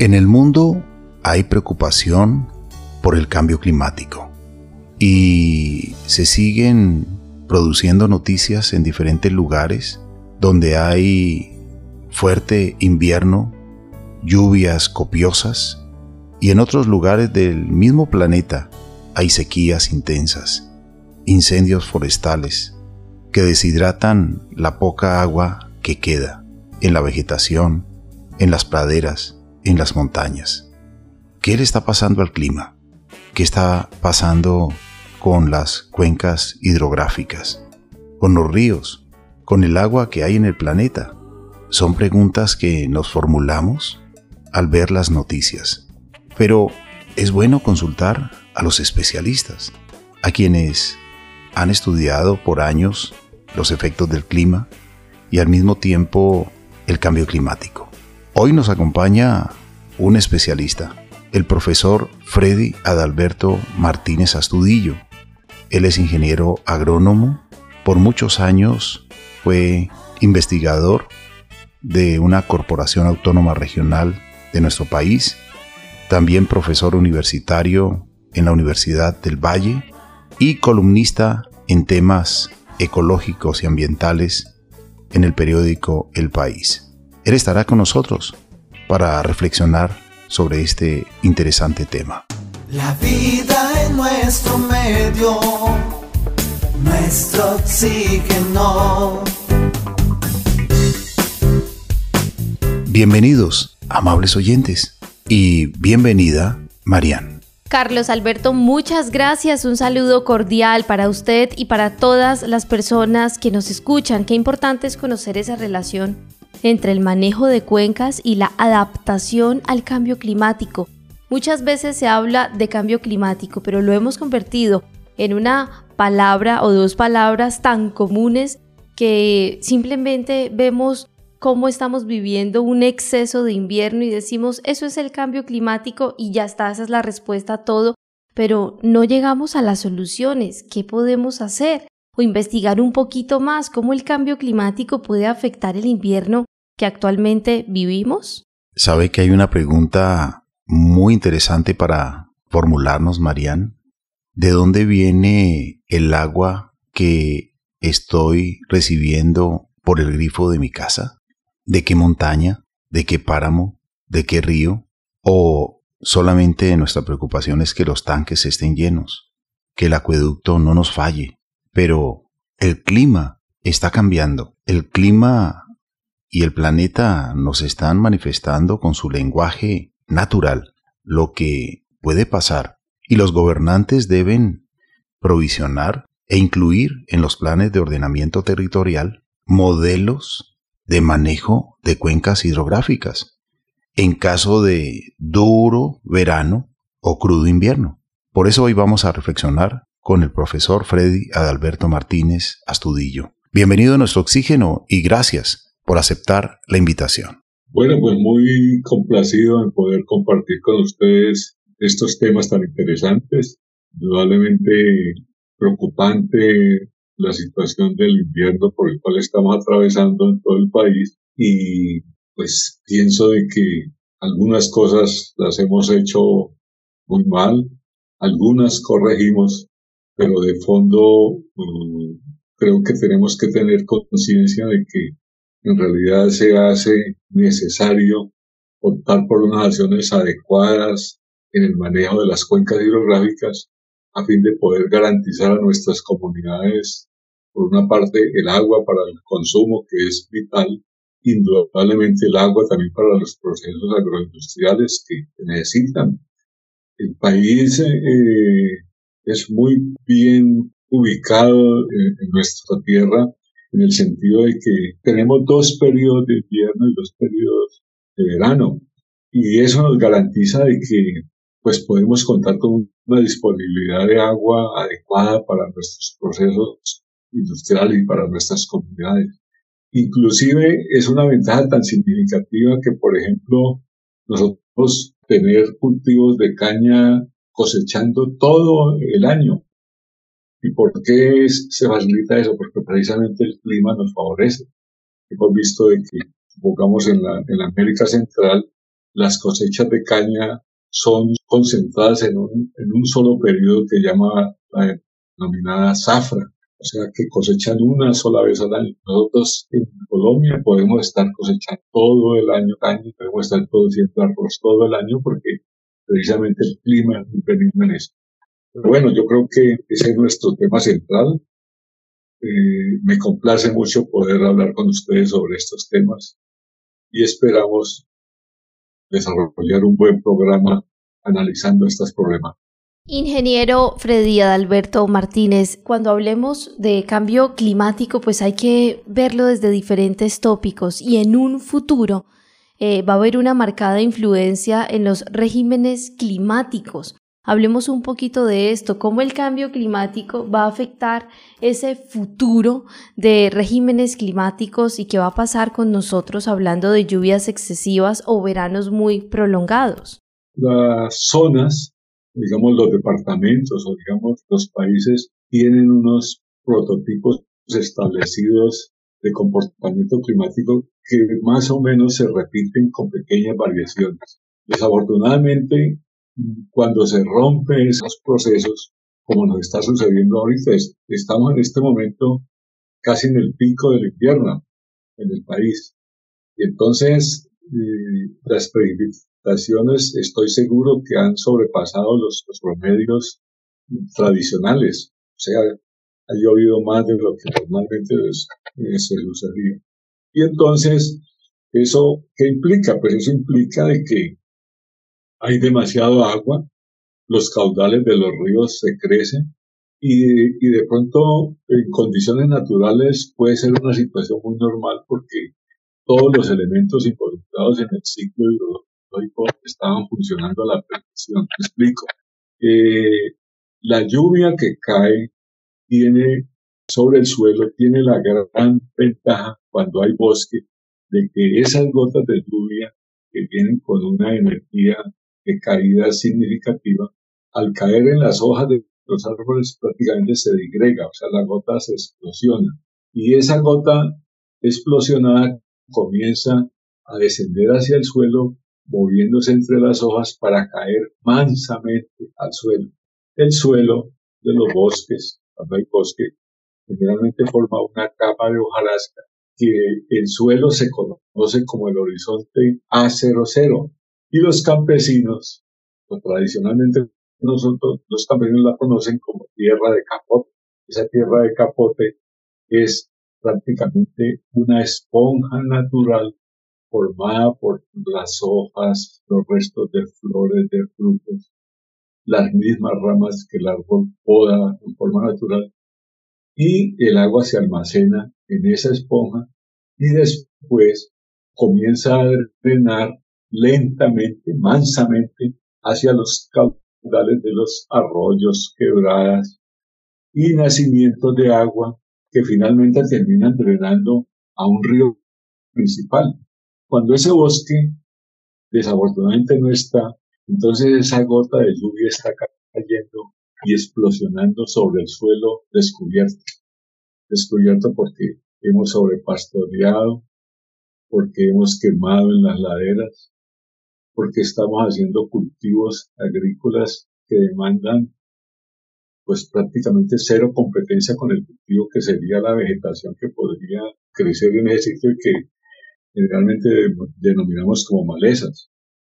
En el mundo hay preocupación por el cambio climático y se siguen produciendo noticias en diferentes lugares donde hay fuerte invierno, lluvias copiosas y en otros lugares del mismo planeta hay sequías intensas, incendios forestales que deshidratan la poca agua que queda en la vegetación, en las praderas, en las montañas. ¿Qué le está pasando al clima? ¿Qué está pasando con las cuencas hidrográficas? ¿Con los ríos? ¿Con el agua que hay en el planeta? Son preguntas que nos formulamos al ver las noticias. Pero es bueno consultar a los especialistas, a quienes han estudiado por años los efectos del clima y al mismo tiempo el cambio climático. Hoy nos acompaña un especialista, el profesor Freddy Adalberto Martínez Astudillo. Él es ingeniero agrónomo, por muchos años fue investigador de una corporación autónoma regional de nuestro país, también profesor universitario en la Universidad del Valle y columnista en temas ecológicos y ambientales en el periódico El País. Él estará con nosotros para reflexionar sobre este interesante tema. La vida en nuestro medio, nuestro oxígeno. Bienvenidos, amables oyentes, y bienvenida, Marian. Carlos Alberto, muchas gracias. Un saludo cordial para usted y para todas las personas que nos escuchan. Qué importante es conocer esa relación entre el manejo de cuencas y la adaptación al cambio climático. Muchas veces se habla de cambio climático, pero lo hemos convertido en una palabra o dos palabras tan comunes que simplemente vemos cómo estamos viviendo un exceso de invierno y decimos eso es el cambio climático y ya está, esa es la respuesta a todo, pero no llegamos a las soluciones. ¿Qué podemos hacer? O investigar un poquito más cómo el cambio climático puede afectar el invierno que actualmente vivimos? Sabe que hay una pregunta muy interesante para formularnos, Marian. ¿De dónde viene el agua que estoy recibiendo por el grifo de mi casa? ¿De qué montaña? ¿De qué páramo? ¿De qué río? ¿O solamente nuestra preocupación es que los tanques estén llenos? Que el acueducto no nos falle. Pero el clima está cambiando. El clima y el planeta nos están manifestando con su lenguaje natural lo que puede pasar y los gobernantes deben provisionar e incluir en los planes de ordenamiento territorial modelos de manejo de cuencas hidrográficas en caso de duro verano o crudo invierno. Por eso hoy vamos a reflexionar con el profesor Freddy Adalberto Martínez Astudillo. Bienvenido a nuestro oxígeno y gracias por aceptar la invitación. Bueno, pues muy complacido en poder compartir con ustedes estos temas tan interesantes. Indudablemente preocupante la situación del invierno por el cual estamos atravesando en todo el país y pues pienso de que algunas cosas las hemos hecho muy mal, algunas corregimos, pero de fondo mm, creo que tenemos que tener conciencia de que en realidad se hace necesario optar por unas acciones adecuadas en el manejo de las cuencas hidrográficas a fin de poder garantizar a nuestras comunidades, por una parte, el agua para el consumo, que es vital, indudablemente el agua también para los procesos agroindustriales que necesitan. El país eh, es muy bien ubicado en nuestra tierra en el sentido de que tenemos dos periodos de invierno y dos periodos de verano. Y eso nos garantiza de que pues podemos contar con una disponibilidad de agua adecuada para nuestros procesos industriales y para nuestras comunidades. Inclusive es una ventaja tan significativa que, por ejemplo, nosotros tener cultivos de caña cosechando todo el año ¿Y por qué se facilita eso? Porque precisamente el clima nos favorece. Hemos visto de que, pongamos en la, en América Central, las cosechas de caña son concentradas en un, en un solo periodo que llama la denominada zafra, o sea que cosechan una sola vez al año. Nosotros en Colombia podemos estar cosechando todo el año caña, podemos estar produciendo arroz todo el año porque precisamente el clima benigno en eso. Pero bueno, yo creo que ese es nuestro tema central. Eh, me complace mucho poder hablar con ustedes sobre estos temas y esperamos desarrollar un buen programa analizando estas problemas. Ingeniero Freddy Adalberto Martínez, cuando hablemos de cambio climático, pues hay que verlo desde diferentes tópicos y en un futuro eh, va a haber una marcada influencia en los regímenes climáticos. Hablemos un poquito de esto, cómo el cambio climático va a afectar ese futuro de regímenes climáticos y qué va a pasar con nosotros hablando de lluvias excesivas o veranos muy prolongados. Las zonas, digamos los departamentos o digamos los países tienen unos prototipos establecidos de comportamiento climático que más o menos se repiten con pequeñas variaciones. Desafortunadamente, cuando se rompen esos procesos, como nos está sucediendo ahorita, estamos en este momento casi en el pico del invierno en el país. Y entonces eh, las precipitaciones estoy seguro que han sobrepasado los, los promedios tradicionales. O sea, ha llovido más de lo que normalmente eh, se sucedía. Y entonces, ¿eso qué implica? Pues eso implica de que hay demasiado agua, los caudales de los ríos se crecen y, y, de pronto en condiciones naturales puede ser una situación muy normal porque todos los elementos involucrados en el ciclo hidrológico estaban funcionando a la perfección. Te explico. Eh, la lluvia que cae tiene sobre el suelo, tiene la gran ventaja cuando hay bosque de que esas gotas de lluvia que vienen con una energía de caída significativa, al caer en las hojas de los árboles prácticamente se digrega, o sea, la gota se explosiona. Y esa gota explosionada comienza a descender hacia el suelo, moviéndose entre las hojas para caer mansamente al suelo. El suelo de los bosques, cuando hay bosque, generalmente forma una capa de hojarasca que el suelo se conoce como el horizonte A00, y los campesinos, tradicionalmente nosotros, los campesinos la conocen como tierra de capote. Esa tierra de capote es prácticamente una esponja natural formada por las hojas, los restos de flores, de frutos, las mismas ramas que el árbol poda en forma natural, y el agua se almacena en esa esponja y después comienza a drenar lentamente, mansamente, hacia los caudales de los arroyos, quebradas y nacimientos de agua que finalmente terminan drenando a un río principal. Cuando ese bosque desafortunadamente no está, entonces esa gota de lluvia está cayendo y explosionando sobre el suelo descubierto. Descubierto porque hemos sobrepastoreado, porque hemos quemado en las laderas, porque estamos haciendo cultivos agrícolas que demandan pues prácticamente cero competencia con el cultivo que sería la vegetación que podría crecer en ese sitio y que generalmente denominamos como malezas.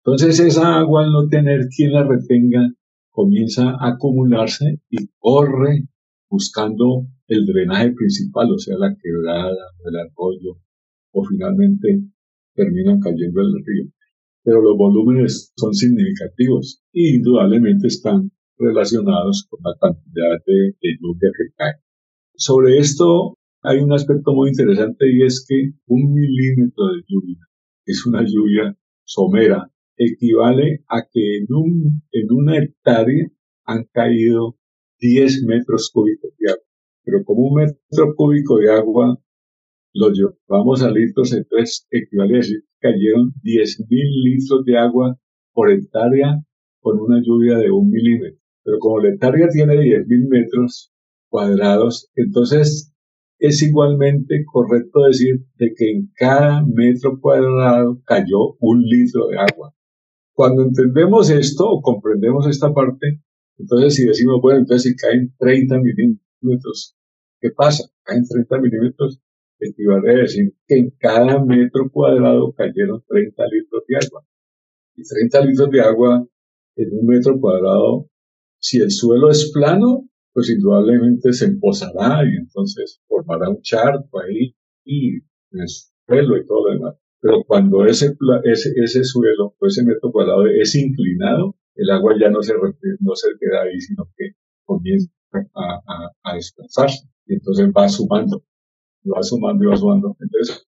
Entonces esa agua al no tener quien la retenga comienza a acumularse y corre buscando el drenaje principal, o sea, la quebrada, el arroyo, o finalmente terminan cayendo en el río pero los volúmenes son significativos y indudablemente están relacionados con la cantidad de, lluvia que cae. Sobre esto hay un aspecto muy interesante y es que un milímetro de lluvia es una lluvia somera, equivale a que en, un, en una hectárea han caído 10 metros cúbicos de agua. Pero como un metro cúbico de agua lo llevamos a litros, entonces equivale a decir que cayeron 10.000 litros de agua por hectárea con una lluvia de un milímetro. Pero como la hectárea tiene 10.000 metros cuadrados, entonces es igualmente correcto decir de que en cada metro cuadrado cayó un litro de agua. Cuando entendemos esto o comprendemos esta parte, entonces si decimos, bueno, entonces si caen 30 milímetros, ¿qué pasa? Caen 30 milímetros, equivale a decir que en cada metro cuadrado cayeron 30 litros de agua. Y 30 litros de agua en un metro cuadrado, si el suelo es plano, pues indudablemente se empozará y entonces formará un charco ahí y el suelo y todo lo demás. Pero cuando ese, ese, ese suelo o ese metro cuadrado es inclinado, el agua ya no se, no se queda ahí, sino que comienza a, a, a desplazarse y entonces va sumando, va sumando y va sumando. Entonces,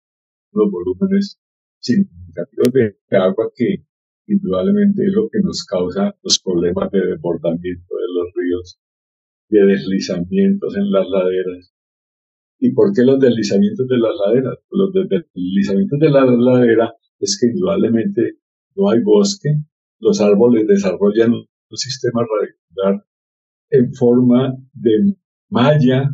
los volúmenes significativos de, agua que indudablemente es lo que nos causa los problemas de desbordamiento de los ríos de deslizamientos en las laderas. ¿Y por qué los deslizamientos de las laderas? Los deslizamientos de la ladera es que indudablemente no hay bosque, los árboles desarrollan un sistema radicular en forma de malla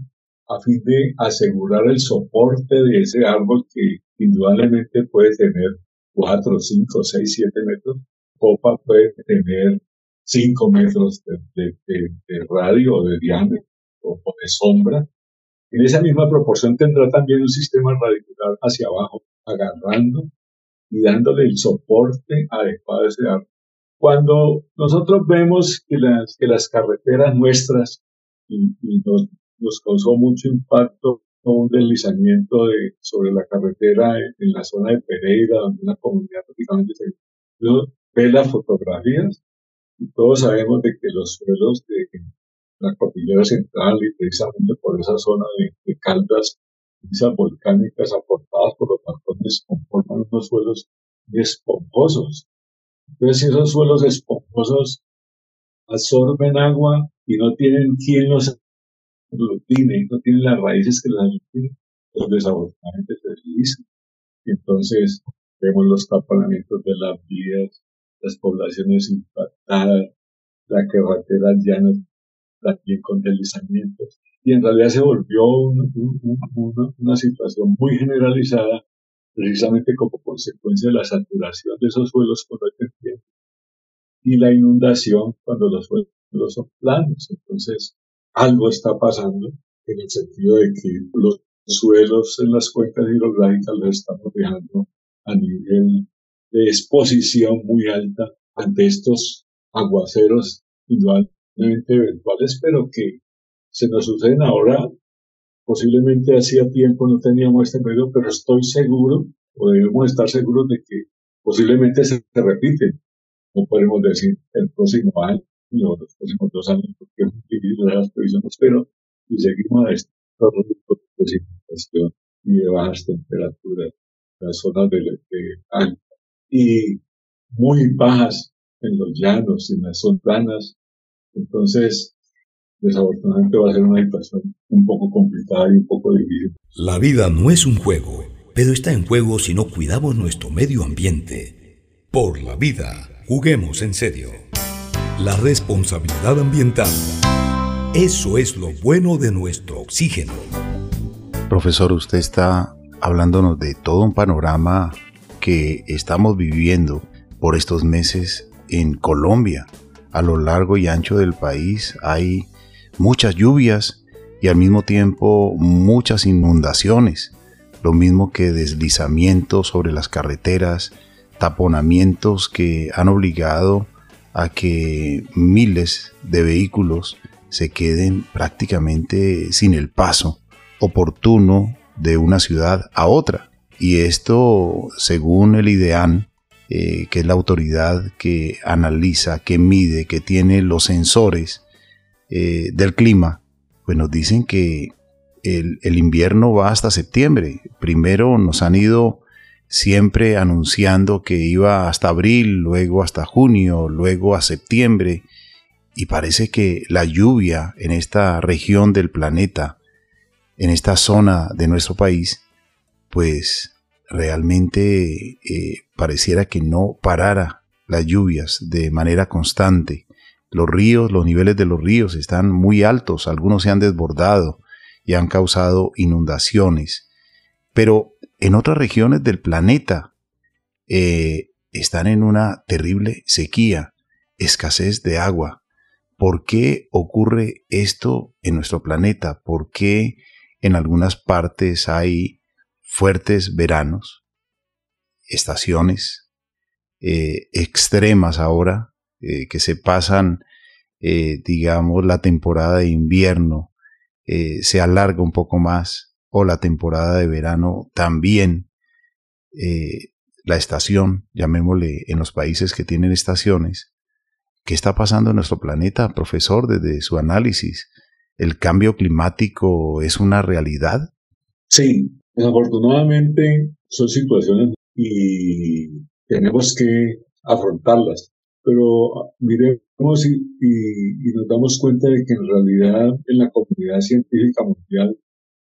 a fin de asegurar el soporte de ese árbol que indudablemente puede tener 4, 5, 6, 7 metros. Copa puede tener 5 metros de, radio o de diámetro o, de sombra. En esa misma proporción tendrá también un sistema radicular hacia abajo, agarrando y dándole el soporte adecuado a ese árbol. Cuando nosotros vemos que las, que las carreteras nuestras, y, nos, causó mucho impacto un deslizamiento de, sobre la carretera en, la zona de Pereira, donde una comunidad prácticamente se... ve las fotografías y todos sabemos de que los suelos de la cordillera central y precisamente por esa zona de, de caldas volcánicas aportadas por los balcones conforman unos suelos esponjosos. Entonces, si esos suelos esponjosos absorben agua y no tienen quien los aglutine, no tienen las raíces que los aglutinen, pues desafortunadamente se deslizan. Entonces vemos los taponamientos de las vías, las poblaciones impactadas, la carretera llana también con deslizamientos. Y en realidad se volvió una, situación muy generalizada precisamente como consecuencia de la saturación de esos suelos con el y la inundación cuando los suelos son planos. Entonces, algo está pasando en el sentido de que los suelos en las cuencas hidrográficas los estamos dejando a nivel de exposición muy alta ante estos aguaceros eventuales, pero que se nos suceden ahora. Posiblemente hacía tiempo no teníamos este medio, pero estoy seguro, o debemos estar seguros de que posiblemente se repiten. No podemos decir el próximo año o los próximos dos años, porque es difícil las previsiones, pero y seguimos a precipitación y de bajas temperaturas, las zonas de, de, y muy bajas en los llanos, en las zonas Entonces, desafortunadamente va a ser una situación un poco complicada y un poco difícil. La vida no es un juego, pero está en juego si no cuidamos nuestro medio ambiente. Por la vida, juguemos en serio. La responsabilidad ambiental. Eso es lo bueno de nuestro oxígeno. Profesor, usted está hablándonos de todo un panorama que estamos viviendo por estos meses en Colombia. A lo largo y ancho del país hay muchas lluvias y al mismo tiempo muchas inundaciones, lo mismo que deslizamientos sobre las carreteras, taponamientos que han obligado a que miles de vehículos se queden prácticamente sin el paso oportuno de una ciudad a otra. Y esto, según el IDEAN, eh, que es la autoridad que analiza, que mide, que tiene los sensores eh, del clima, pues nos dicen que el, el, invierno va hasta septiembre. Primero nos han ido siempre anunciando que iba hasta abril, luego hasta junio, luego a septiembre, y parece que la lluvia en esta región del planeta, en esta zona de nuestro país, pues realmente eh, pareciera que no parara las lluvias de manera constante. Los ríos, los niveles de los ríos están muy altos, algunos se han desbordado y han causado inundaciones. Pero en otras regiones del planeta, eh, están en una terrible sequía, escasez de agua. ¿Por qué ocurre esto en nuestro planeta? ¿Por qué en algunas partes hay fuertes veranos, estaciones eh, extremas ahora, eh, que se pasan, eh, digamos, la temporada de invierno, se alarga un poco más, o la temporada de verano también la estación, llamémosle en los países que tienen estaciones, ¿qué está pasando en nuestro planeta, profesor, desde su análisis? ¿El cambio climático es una realidad? Sí, desafortunadamente son situaciones y tenemos que afrontarlas. Pero miremos y, y, nos damos cuenta de que en realidad en la comunidad científica mundial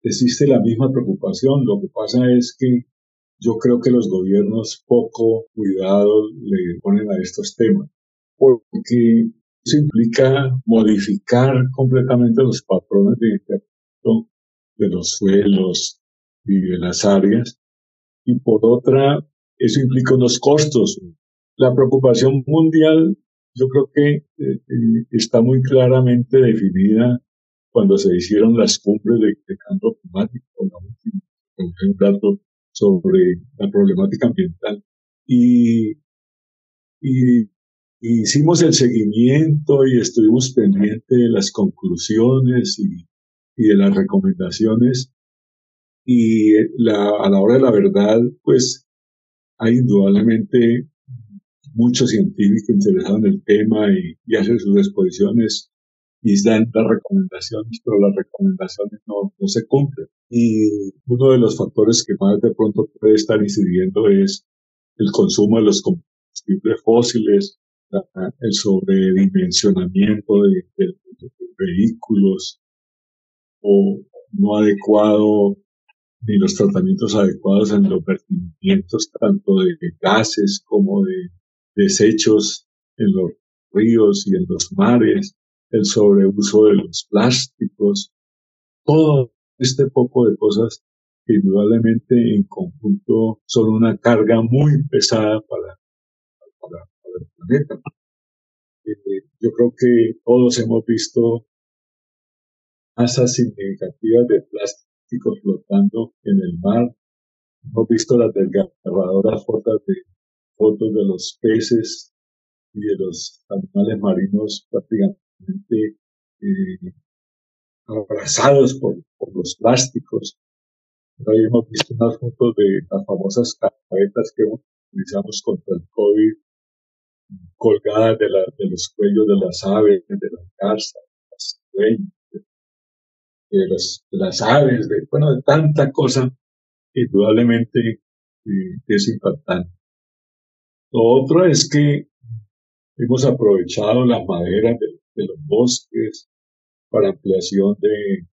existe la misma preocupación. Lo que pasa es que yo creo que los gobiernos poco cuidado le ponen a estos temas, porque eso implica modificar completamente los patrones de interacción de los suelos y de las áreas, y por otra, eso implica unos costos. La preocupación mundial, yo creo que eh, eh, está muy claramente definida cuando se hicieron las cumbres de, cambio climático, un dato sobre la problemática ambiental. Y, y, hicimos el seguimiento y estuvimos pendientes de las conclusiones y, y de las recomendaciones. Y la, a la hora de la verdad, pues hay indudablemente muchos científicos interesados en el tema y, y hacen sus exposiciones y dan las recomendaciones, pero las recomendaciones no, no se cumplen. Y uno de los factores que más de pronto puede estar incidiendo es el consumo de los combustibles fósiles, el sobredimensionamiento de, de, vehículos o no adecuado ni los tratamientos adecuados en los vertimientos tanto de gases como de desechos en los ríos y en los mares, el sobreuso de los plásticos, todo este poco de cosas que indudablemente en conjunto son una carga muy pesada para, para, el planeta. Eh, yo creo que todos hemos visto masas significativas de plásticos flotando en el mar. Hemos visto las desgarradoras fotos de, fotos de los peces y de los animales marinos prácticamente eh, abrazados por, los plásticos. Ahí hemos visto unas fotos de las famosas caretas que utilizamos contra el COVID, colgadas de, los cuellos de las aves, de las garzas, de las de, las, aves, de, bueno, de tanta cosa, indudablemente eh, es impactante. Lo otro es que hemos aprovechado las maderas de, de los bosques, para ampliación de,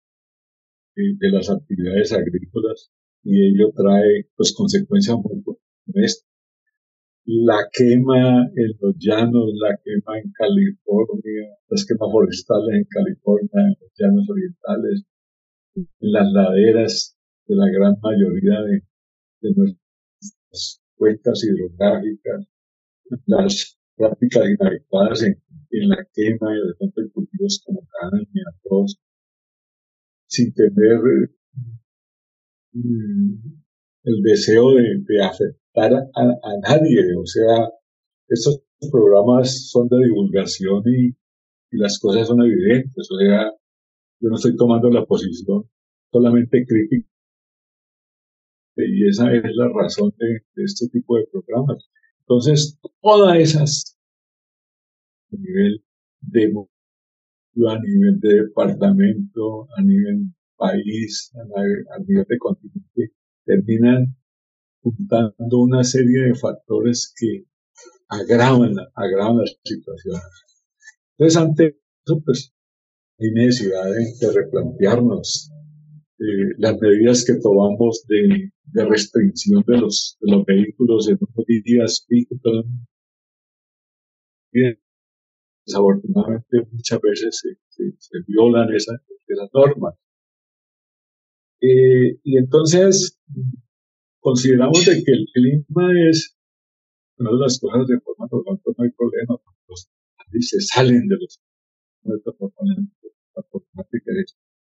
de, las actividades agrícolas y ello trae pues consecuencias muy fuertes. La quema en los llanos, la quema en California, las quemas forestales en California, en los llanos orientales, en las laderas de la gran mayoría de, de nuestras cuencas hidrográficas, las prácticas inadecuadas en, en la quema de tantos cultivos como caña, arroz, sin tener mm, el deseo de, afectar a, nadie. O sea, estos programas son de divulgación y, y las cosas son evidentes. O sea, yo no estoy tomando la posición solamente crítica. Y esa es la razón de, de este tipo de programas. Entonces, todas esas a nivel de a nivel de departamento, a nivel país, a nivel, de continente, terminan juntando una serie de factores que agravan, agravan las situaciones. Entonces, ante eso, pues, hay necesidad de, replantearnos eh, las medidas que tomamos de, de restricción de los, de los vehículos en unos días pico, desafortunadamente muchas veces se, violan esas, normas. Eh, y entonces consideramos de que el clima es una de las cosas de forma normal no hay problema, los países salen de los problemática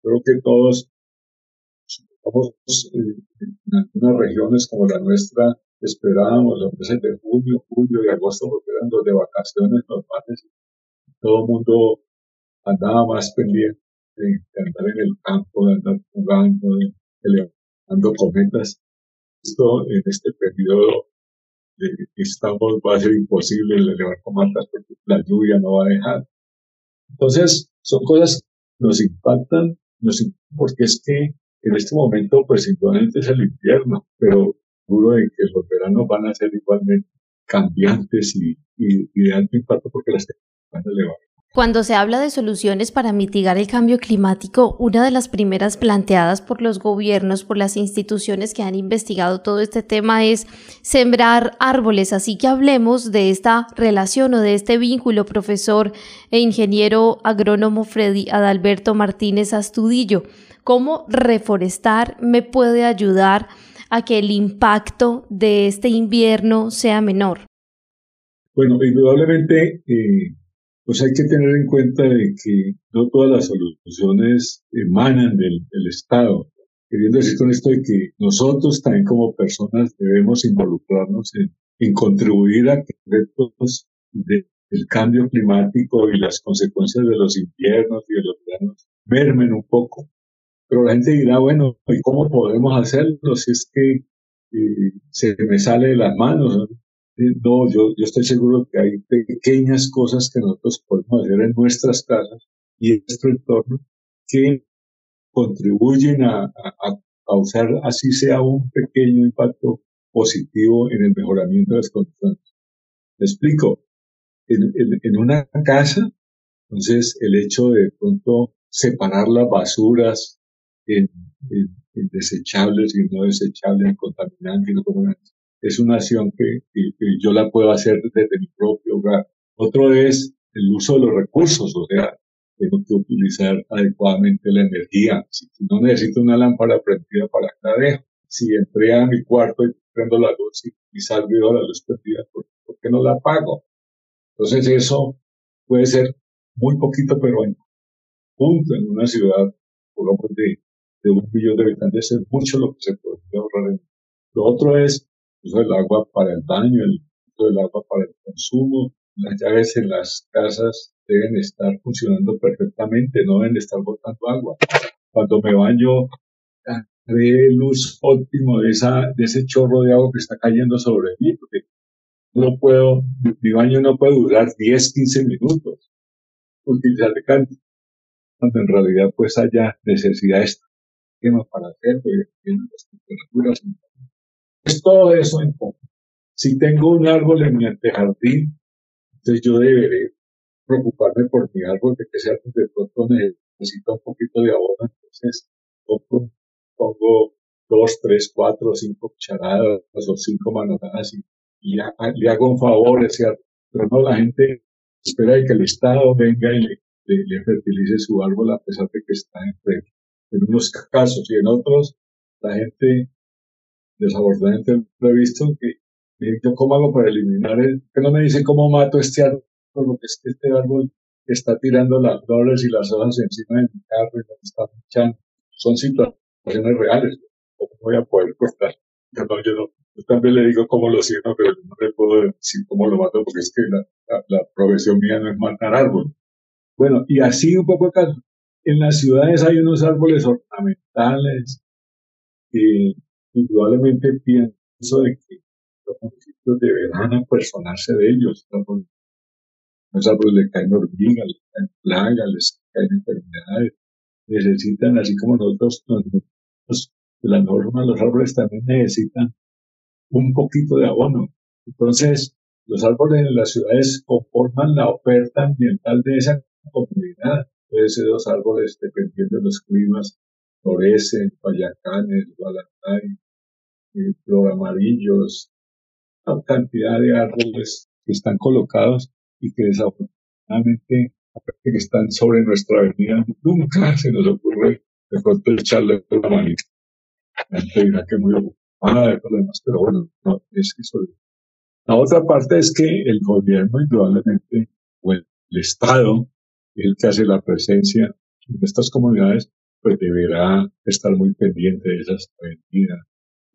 creo que todos eh, en algunas regiones como la nuestra esperábamos los meses de junio, julio y agosto porque eran los de vacaciones normales todo el mundo andaba más pendiente de, andar en el campo, de andar jugando, de, levantando cometas. Esto en este periodo de estamos va a ser imposible elevar cometas porque la lluvia no va a dejar. Entonces, son cosas que nos impactan, nos porque es que en este momento, pues simplemente es el invierno, pero seguro de que los veranos van a ser igualmente cambiantes y, y, de alto impacto porque las temperaturas van a elevar. Cuando se habla de soluciones para mitigar el cambio climático, una de las primeras planteadas por los gobiernos, por las instituciones que han investigado todo este tema es sembrar árboles. Así que hablemos de esta relación o de este vínculo, profesor e ingeniero agrónomo Freddy Adalberto Martínez Astudillo. ¿Cómo reforestar me puede ayudar a que el impacto de este invierno sea menor? Bueno, indudablemente eh, pues hay que tener en cuenta de que no todas las soluciones emanan del, Estado. Queriendo decir con esto de que nosotros también como personas debemos involucrarnos en, contribuir a que los del cambio climático y las consecuencias de los inviernos y de los veranos mermen un poco. Pero la gente dirá, bueno, ¿y cómo podemos hacerlo si es que eh, se me sale de las manos? No, yo, yo estoy seguro que hay pequeñas cosas que nosotros podemos hacer en nuestras casas y en nuestro entorno que contribuyen a, causar, así sea un pequeño impacto positivo en el mejoramiento de las condiciones. Me explico. En, en, una casa, entonces el hecho de, pronto separar las basuras en, desechables y no desechables, en contaminantes y no contaminantes, es una acción que, yo la puedo hacer desde mi propio hogar. Otro es el uso de los recursos, o sea, tengo que utilizar adecuadamente la energía. Si no necesito una lámpara prendida, ¿para la dejo? Si entré a mi cuarto y prendo la luz y, salgo la luz prendida, ¿por, qué no la apago? Entonces eso puede ser muy poquito, pero en punto en una ciudad, por lo de, de un millón de habitantes, es mucho lo que se puede ahorrar. Lo otro es uso del agua para el baño, el uso del agua para el consumo. Las llaves en las casas deben estar funcionando perfectamente, no deben estar botando agua. Cuando me baño, haré el uso óptimo de, esa, de ese chorro de agua que está cayendo sobre mí, porque no puedo, mi baño no puede durar 10, 15 minutos. Utilizar de canto. Cuando en realidad pues haya necesidad extrema para hacerlo y las temperaturas es todo eso en poco. Si tengo un árbol en mi antejardín, entonces yo deberé preocuparme por mi árbol de que sea de pronto necesita un poquito de abono, entonces pongo, pongo dos, tres, cuatro, cinco cucharadas o cinco manotadas y, le hago un favor ese árbol. Pero no, la gente espera que el Estado venga y le, fertilice su árbol a pesar de que está en, en unos casos y en otros la gente desafortunadamente lo he visto, que yo cómo hago para eliminar el, que no me dice cómo mato este árbol, porque es que este árbol está tirando las flores y las hojas encima de mi carro y me está pinchando. Son situaciones reales, ¿cómo voy a poder cortar? Yo, no, yo, no, yo también le digo cómo lo siento, pero no le puedo decir cómo lo mato, porque es que la, la, profesión mía no es matar árboles. Bueno, y así un poco acá. En las ciudades hay unos árboles ornamentales, y indudablemente pienso de que los municipios deberán apersonarse de ellos. Los árboles le caen hormigas, les caen plagas, les caen enfermedades. Necesitan, así como nosotros, nosotros de la norma, los árboles también necesitan un poquito de abono. Entonces, los árboles en las ciudades conforman la oferta ambiental de esa comunidad. Ser los árboles, dependiendo de los climas, florecen, payacanes, balatay, flor amarillos, una cantidad de árboles que están colocados y que desafortunadamente, que están sobre nuestra avenida, nunca se nos ocurre de pronto echarle una manita. La gente dirá que muy ocupada de problemas, pero bueno, no, es eso La otra parte es que el gobierno, indudablemente, o el, Estado, el que hace la presencia en estas comunidades, pues deberá estar muy pendiente de esas avenidas,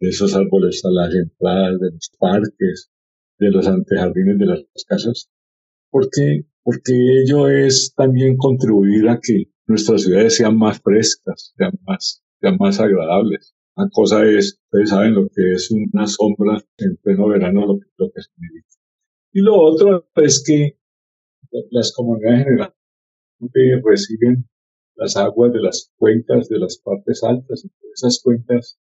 de esos árboles a las entradas, de los parques, de los antejardines de las casas, porque, porque ello es también contribuir a que nuestras ciudades sean más frescas, sean más, sean más agradables. Una cosa es, ustedes saben lo que es una sombra en pleno verano, lo que, lo que significa. Y lo otro es que las comunidades generalmente reciben las aguas de las cuencas de las partes altas. esas cuencas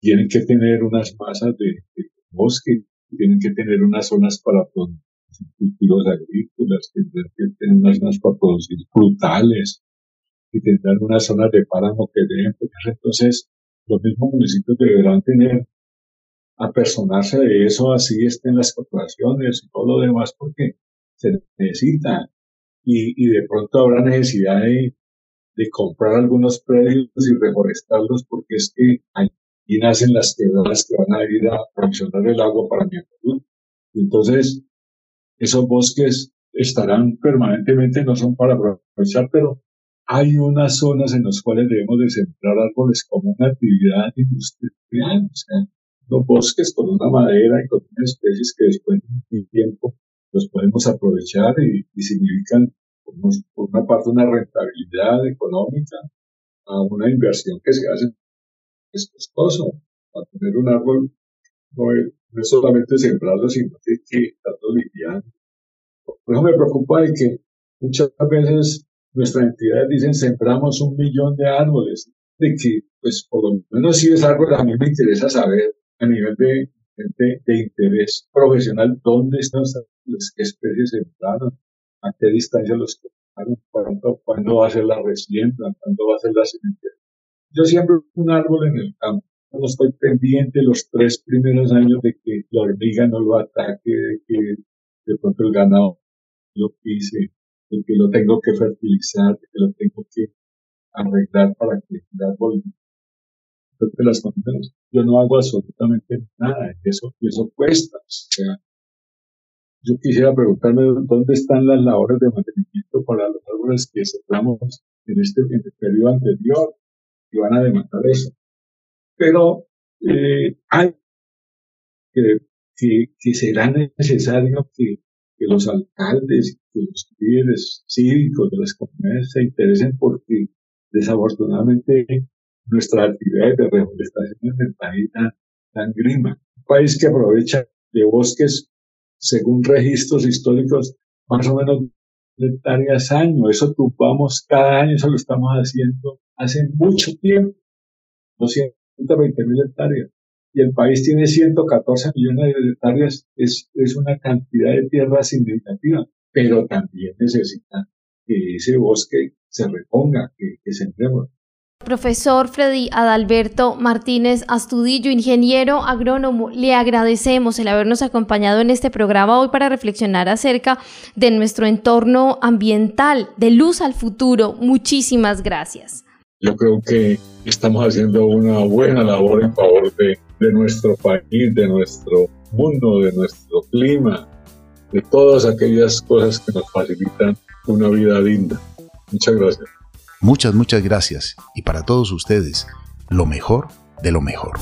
tienen que tener unas masas de, bosque, tienen que tener unas zonas para producir cultivos agrícolas, tienen que tener unas zonas para producir frutales, y tendrán unas zonas de páramo que deben Entonces, los mismos municipios deberán tener, apersonarse de eso, así estén las corporaciones y todo lo demás, porque se necesita. Y, y de pronto habrá necesidad de, de comprar algunos predios y reforestarlos, porque es que allí nacen las quebradas que van a ir a proporcionar el agua para mi salud. Entonces, esos bosques estarán permanentemente, no son para aprovechar, pero hay unas zonas en las cuales debemos de sembrar árboles como una actividad industrial, o sea, los bosques con una madera y con unas especies que después de un tiempo los podemos aprovechar y, significan por una parte una rentabilidad económica a una inversión que se hace es costoso. Para tener un árbol no es, solamente sembrarlo, sino que, que estarlo lidiando. Por eso me preocupa de que muchas veces nuestras entidades dicen sembramos un millón de árboles, de que, pues, por lo menos si es árboles, a mí me interesa saber a nivel de, de, interés profesional dónde están las especies sembraron, a qué distancia los cuándo, cuándo va a ser la resiembra, cuándo va a ser la semilla. Yo siembro un árbol en el campo. No estoy pendiente los tres primeros años de que la hormiga no lo ataque, de que de pronto el ganado lo pise, de que lo tengo que fertilizar, de que lo tengo que arreglar para que el árbol las condiciones. Yo no hago absolutamente nada, eso, eso cuesta. O sea, yo quisiera preguntarme dónde están las labores de mantenimiento para los árboles que sembramos en este, en periodo anterior van a demandar eso. Pero eh, hay que, que, que será necesario que los alcaldes, que los líderes cívicos de las comunidades se interesen porque desafortunadamente nuestras actividades de reforestación en el país dan, grima. Un país que aprovecha de bosques, según registros históricos, más o menos hectáreas año. Eso tumbamos cada año, eso lo estamos haciendo hace mucho tiempo. 220 mil hectáreas y el país tiene 114 millones de hectáreas, es, es una cantidad de tierra significativa, pero también necesita que ese bosque se reponga, que, que sembremos. Profesor Freddy Adalberto Martínez Astudillo, ingeniero agrónomo, le agradecemos el habernos acompañado en este programa hoy para reflexionar acerca de nuestro entorno ambiental, de luz al futuro. Muchísimas gracias. Yo creo que estamos haciendo una buena labor en favor de de nuestro país, de nuestro mundo, de nuestro clima, de todas aquellas cosas que nos facilitan una vida linda. Muchas gracias. Muchas, muchas gracias. Y para todos ustedes, lo mejor de lo mejor.